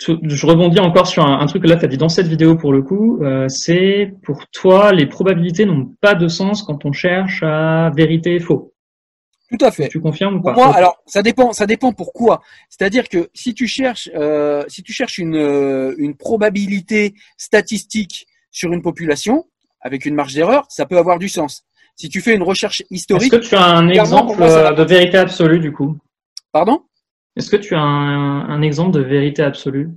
Je rebondis encore sur un, un truc que là tu as dit dans cette vidéo pour le coup, euh, c'est pour toi les probabilités n'ont pas de sens quand on cherche à vérité et faux. Tout à fait. Tu confirmes ou pas? Pour moi, alors ça dépend, ça dépend pourquoi. C'est-à-dire que si tu cherches, euh, si tu cherches une, euh, une probabilité statistique sur une population avec une marge d'erreur, ça peut avoir du sens. Si tu fais une recherche Est-ce historique, que tu as un exemple moi, euh, de vérité absolue du coup? Pardon, Est-ce que tu as un, un exemple de vérité absolue?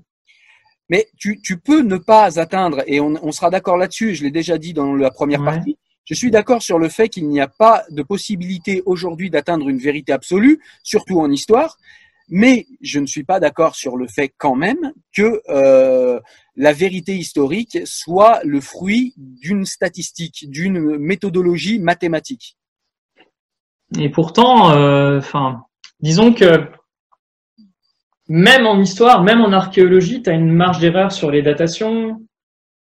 Mais tu, tu peux ne pas atteindre, et on, on sera d'accord là-dessus, je l'ai déjà dit dans la première Ouais. partie, je suis d'accord sur le fait qu'il n'y a pas de possibilité aujourd'hui d'atteindre une vérité absolue, surtout en histoire, mais je ne suis pas d'accord sur le fait quand même que euh, la vérité historique soit le fruit d'une statistique, d'une méthodologie mathématique. Et pourtant, euh, enfin, disons que même en histoire, même en archéologie, tu as une marge d'erreur sur les datations.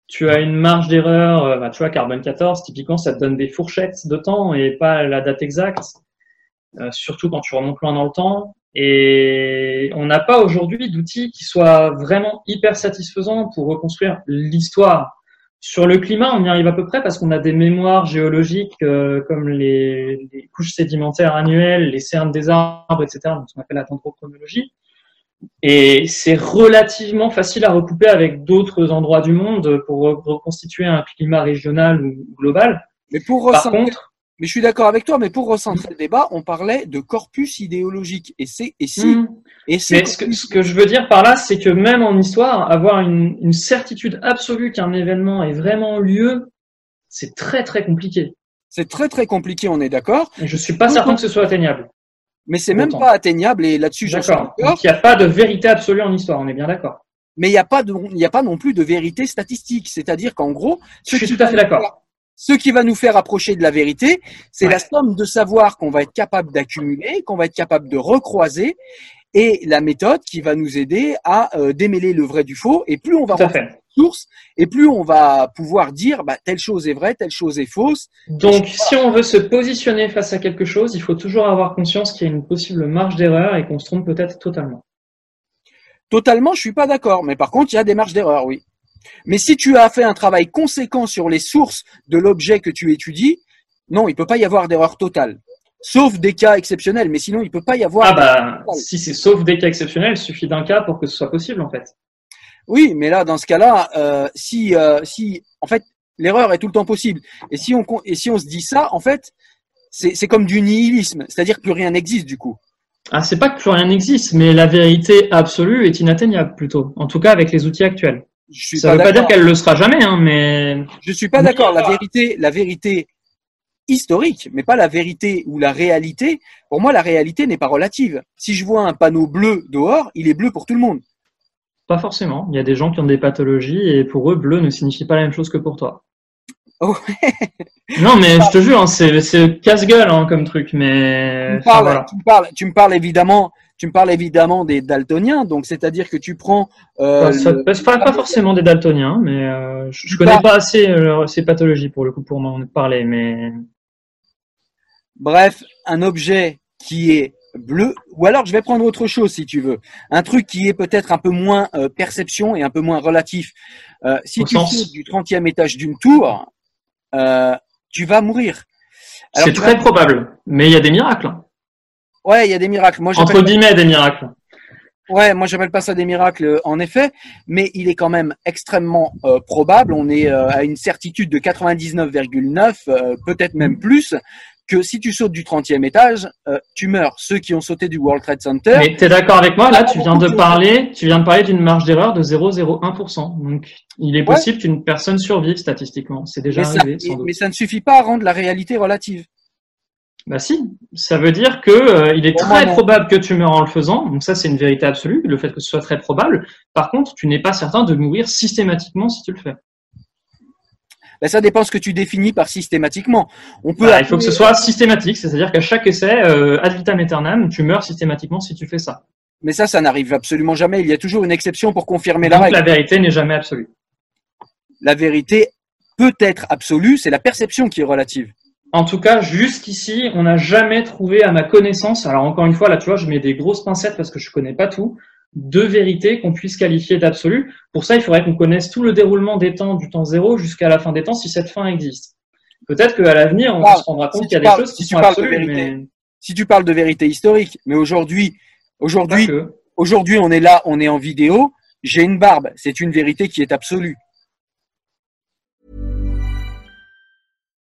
Tu as une marge d'erreur, euh, bah, tu vois, carbone 14, typiquement, ça te donne des fourchettes de temps et pas la date exacte, euh, surtout quand tu remontes loin dans le temps. Et on n'a pas aujourd'hui d'outils qui soient vraiment hyper satisfaisants pour reconstruire l'histoire. Sur le climat, on y arrive à peu près parce qu'on a des mémoires géologiques euh, comme les, les couches sédimentaires annuelles, les cernes des arbres, etc., donc ce qu'on appelle la dendrochronologie. Et c'est relativement facile à recouper avec d'autres endroits du monde pour re- reconstituer un climat régional ou global. Mais pour Par recentrer, contre, mais je suis d'accord avec toi, mais pour recentrer le débat, on parlait de corpus idéologique. Et c'est, et si, hmm, et c'est mais ce que, ce que je veux dire par là, c'est que même en histoire, avoir une, une certitude absolue qu'un événement est vraiment lieu, c'est très très compliqué. c'est très très compliqué, on est d'accord. Je suis pas certain que ce soit atteignable. Mais c'est même pas atteignable et là-dessus j'en suis D'accord. Donc il n'y a pas de vérité absolue en histoire, on est bien d'accord. Mais il n'y a pas de, il n'y a pas non plus de vérité statistique. C'est-à-dire qu'en gros, Je suis tout à fait d'accord. Ce qui va nous faire approcher de la vérité, c'est Ouais. la somme de savoir qu'on va être capable d'accumuler, qu'on va être capable de recroiser, et la méthode qui va nous aider à euh, démêler le vrai du faux. Et plus on va Source, et plus on va pouvoir dire bah, telle chose est vraie, telle chose est fausse. Donc, si on veut se positionner face à quelque chose, il faut toujours avoir conscience qu'il y a une possible marge d'erreur et qu'on se trompe peut-être totalement. Totalement, je suis pas d'accord. Mais par contre, il y a des marges d'erreur, oui. Mais si tu as fait un travail conséquent sur les sources de l'objet que tu étudies, non, il peut pas y avoir d'erreur totale. Sauf des cas exceptionnels, mais sinon, il peut pas y avoir. Ah bah, si c'est sauf des cas exceptionnels, il suffit d'un cas pour que ce soit possible en fait. Oui, mais là, dans ce cas-là, euh, si, euh, si, en fait, l'erreur est tout le temps possible. Et si on, con- et si on se dit ça, en fait, c'est c'est comme du nihilisme. C'est-à-dire que plus rien n'existe, du coup. Ah, c'est pas que plus rien n'existe, mais la vérité absolue est inatteignable plutôt. En tout cas, avec les outils actuels. Je suis Ça veut pas dire qu'elle le sera jamais, hein, mais Je suis pas d'accord. La vérité, la vérité historique, mais pas la vérité ou la réalité. Pour moi, la réalité n'est pas relative. Si je vois un panneau bleu dehors, il est bleu pour tout le monde. Pas forcément. Il y a des gens qui ont des pathologies et pour eux, bleu ne signifie pas la même chose que pour toi. Oh, Non, mais je te jure, hein, c'est casse-gueule hein, comme truc, mais tu, me enfin, parles, voilà. tu, me parles, tu me parles évidemment, tu me parles évidemment des daltoniens, donc c'est-à-dire que tu prends. euh, Enfin, ça- le- c'est pas, pas forcément des daltoniens, mais euh, je, connais parles- pas assez euh, ces pathologies pour le coup pour m'en parler, mais Bref, un objet qui est bleu, ou alors je vais prendre autre chose si tu veux, un truc qui est peut-être un peu moins euh, perception et un peu moins relatif. Euh, si Au tu sautes du 30e étage d'une tour, euh, tu vas mourir. C'est très vas- probable. Mais il y a des miracles. Ouais, il y a des miracles. Moi, Entre guillemets, des miracles. Ouais, moi j'appelle pas ça des miracles en effet, mais il est quand même extrêmement euh, probable. On est euh, à une certitude de 99,9, euh, peut-être même plus, que si tu sautes du 30e étage, euh, tu meurs. Ceux qui ont sauté du World Trade Center, Mais t'es d'accord avec moi? Là, Ah, tu viens de parler, tu viens de parler d'une marge d'erreur de 0,01%. Donc, il est possible qu'une personne survive statistiquement. C'est déjà mais ça, arrivé, sans doute. mais ça ne suffit pas à rendre la réalité relative. Bah si, ça veut dire que euh, il est très probable que tu meurs en le faisant. Donc ça, c'est une vérité absolue, le fait que ce soit très probable. Par contre, tu n'es pas certain de mourir systématiquement si tu le fais. Ben, ça dépend ce que tu définis par systématiquement. On peut Bah, il faut que ce soit systématique, c'est-à-dire qu'à chaque essai, euh, ad vitam aeternam, tu meurs systématiquement si tu fais ça. Mais ça, ça n'arrive absolument jamais. Il y a toujours une exception pour confirmer la Donc règle. la vérité n'est jamais absolue. La vérité peut être absolue, c'est la perception qui est relative. En tout cas, jusqu'ici, on n'a jamais trouvé, à ma connaissance, alors encore une fois, là, tu vois, je mets des grosses pincettes parce que je connais pas tout, de vérités qu'on puisse qualifier d'absolues. Pour ça, il faudrait qu'on connaisse tout le déroulement des temps, du temps zéro jusqu'à la fin des temps, si cette fin existe. Peut-être qu'à l'avenir, on Ah, se rendra compte si qu'il y a des parles- choses qui si sont absolues, vérité. mais Si tu parles de vérité historique, mais aujourd'hui, aujourd'hui, on est là, on est en vidéo. J'ai une barbe, c'est une vérité qui est absolue.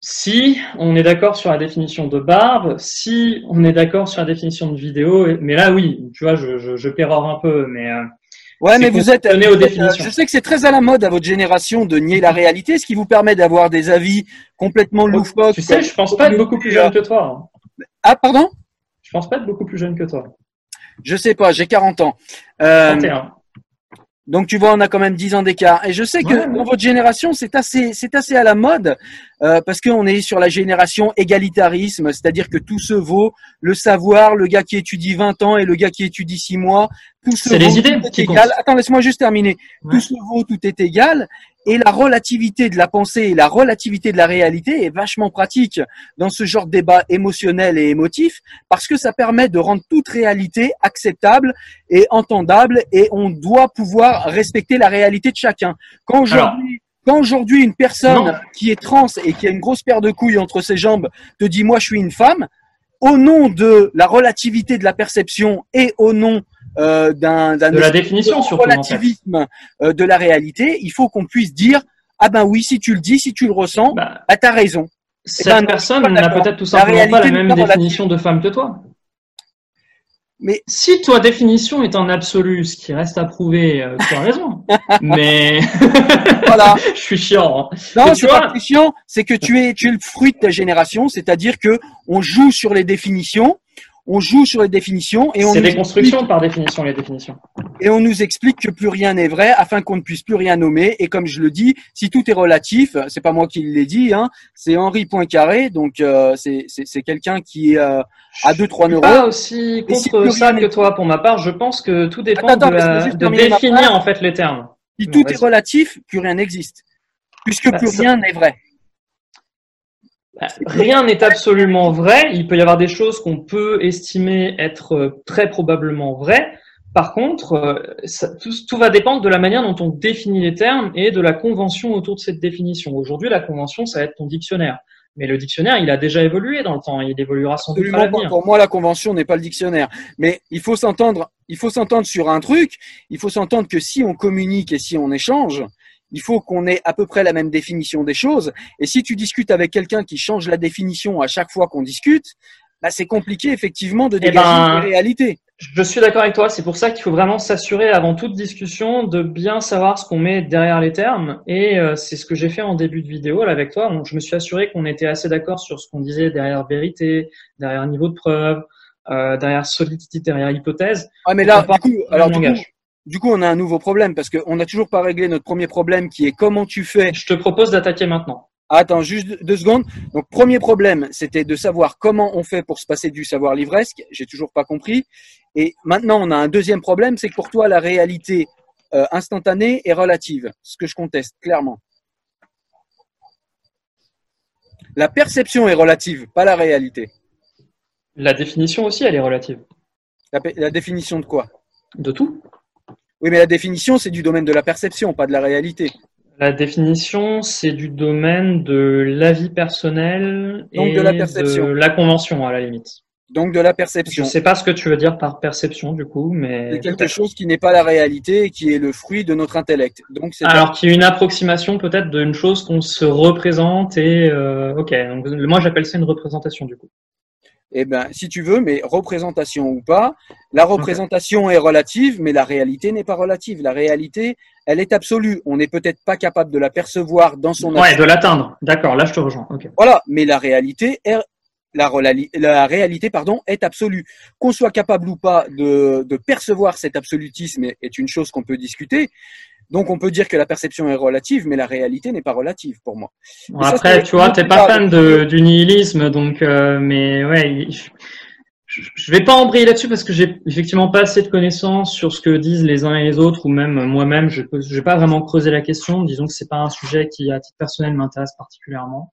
si on est d'accord sur la définition de barbe, si on est d'accord sur la définition de vidéo, mais là oui, tu vois, je, je, je pérore un peu, mais euh, Ouais, mais vous êtes, aux définitions. je sais que c'est très à la mode à votre génération de nier la réalité, ce qui vous permet d'avoir des avis complètement loufoques. tu sais, je pense pas être beaucoup plus jeune que toi. hein. Ah, pardon? Je pense pas être beaucoup plus jeune que toi. Je sais pas, j'ai 40 ans. Euh, 31. Donc tu vois, on a quand même 10 ans d'écart. Et je sais que Ouais, ouais. dans votre génération, c'est assez, c'est assez à la mode euh, parce qu'on est sur la génération égalitarisme, c'est-à-dire que tout se vaut, le savoir, le gars qui étudie 20 ans et le gars qui étudie 6 mois, tout se vaut, idées tout est égal. Attends, laisse-moi juste terminer. Ouais. Tout se vaut, tout est égal. Et la relativité de la pensée et la relativité de la réalité est vachement pratique dans ce genre de débat émotionnel et émotif parce que ça permet de rendre toute réalité acceptable et entendable et on doit pouvoir respecter la réalité de chacun. Quand aujourd'hui, quand aujourd'hui une personne Non. qui est trans et qui a une grosse paire de couilles entre ses jambes te dit moi je suis une femme, au nom de la relativité de la perception et au nom euh, d'un De la définition, de surtout, en fait. relativisme euh, de la réalité, il faut qu'on puisse dire ah ben oui si tu le dis, si tu le ressens, Bah, ah t'as raison. cette ben personne n'a peut-être tout simplement pas la même définition de femme que toi. Mais Si toi définition est en absolu, ce qui reste à prouver, euh, tu as raison. Mais voilà. je suis chiant. hein. Non, tu vois- pas chiant, c'est que tu es, tu es le fruit de ta génération, c'est-à-dire que on joue sur les définitions, on joue sur les définitions et on C'est nous des constructions par définition, les définitions. et on nous explique que plus rien n'est vrai afin qu'on ne puisse plus rien nommer. Et comme je le dis, si tout est relatif, c'est pas moi qui l'ai dit, hein, c'est Henri Poincaré, donc euh, c'est c'est quelqu'un qui euh, a deux trois neurones. Pas aussi contre ça que toi pour ma part. Je pense que tout dépend de, de définir en fait les termes. Si tout est relatif, plus rien n'existe, puisque bah, plus rien n'est vrai. Rien n'est absolument vrai. Il peut y avoir des choses qu'on peut estimer être euh, très probablement vraies. Par contre, euh, tout, va dépendre de la manière dont on définit les termes et de la convention autour de cette définition. Aujourd'hui, la convention, ça va être ton dictionnaire. Mais le dictionnaire, il a déjà évolué dans le temps. Il évoluera sans doute à Pour moi, la convention n'est pas le dictionnaire. Mais il faut s'entendre. Il faut s'entendre sur un truc. Il faut s'entendre que si on communique et si on échange, il faut qu'on ait à peu près la même définition des choses. Et si tu discutes avec quelqu'un qui change la définition à chaque fois qu'on discute, bah, c'est compliqué effectivement de eh dégager ben, une réalité. Je suis d'accord avec toi. C'est pour ça qu'il faut vraiment s'assurer avant toute discussion de bien savoir ce qu'on met derrière les termes. Et euh, c'est ce que j'ai fait en début de vidéo là, avec toi. je me suis assuré qu'on était assez d'accord sur ce qu'on disait derrière vérité, derrière niveau de preuve, euh, derrière solidité, derrière hypothèse. Ah mais là, du coup, alors du coup, du coup, on a un nouveau problème parce qu'on n'a toujours pas réglé notre premier problème qui est comment tu fais. Je te propose d'attaquer maintenant. Attends, juste deux secondes. Donc, premier problème, c'était de savoir comment on fait pour se passer du savoir livresque. J'ai toujours pas compris. Et maintenant, on a un deuxième problème, c'est que pour toi, la réalité euh, instantanée est relative. Ce que je conteste clairement. La perception est relative, pas la réalité. La définition aussi, elle est relative. la définition de quoi? De tout. Oui, mais la définition, c'est du domaine de la perception, pas de la réalité. La définition, c'est du domaine de l'avis personnel et de la, perception. de la convention, à la limite. Donc de la perception. Je ne sais pas ce que tu veux dire par perception, du coup, mais... C'est quelque chose qui n'est pas la réalité et qui est le fruit de notre intellect. Donc Alors, qui est une approximation peut-être d'une chose qu'on se représente et... Euh, ok, donc moi j'appelle ça une représentation, du coup eh ben, si tu veux, mais représentation ou pas, la représentation est relative, mais la réalité n'est pas relative. La réalité, elle est absolue. On n'est peut-être pas capable de la percevoir dans son. Ouais, de l'atteindre. D'accord, là je te rejoins. Voilà, mais la réalité est la, la réalité pardon est absolue. Qu'on soit capable ou pas de, de percevoir cet absolutisme est une chose qu'on peut discuter, donc on peut dire que la perception est relative, mais la réalité n'est pas relative pour moi. après, tu vois, t'es pas fan de, du nihilisme, donc euh, mais ouais, je, je vais pas embrayer là-dessus parce que j'ai effectivement pas assez de connaissances sur ce que disent les uns et les autres, ou même moi-même, je vais pas vraiment creuser la question. Disons que c'est pas un sujet qui, à titre personnel, m'intéresse particulièrement.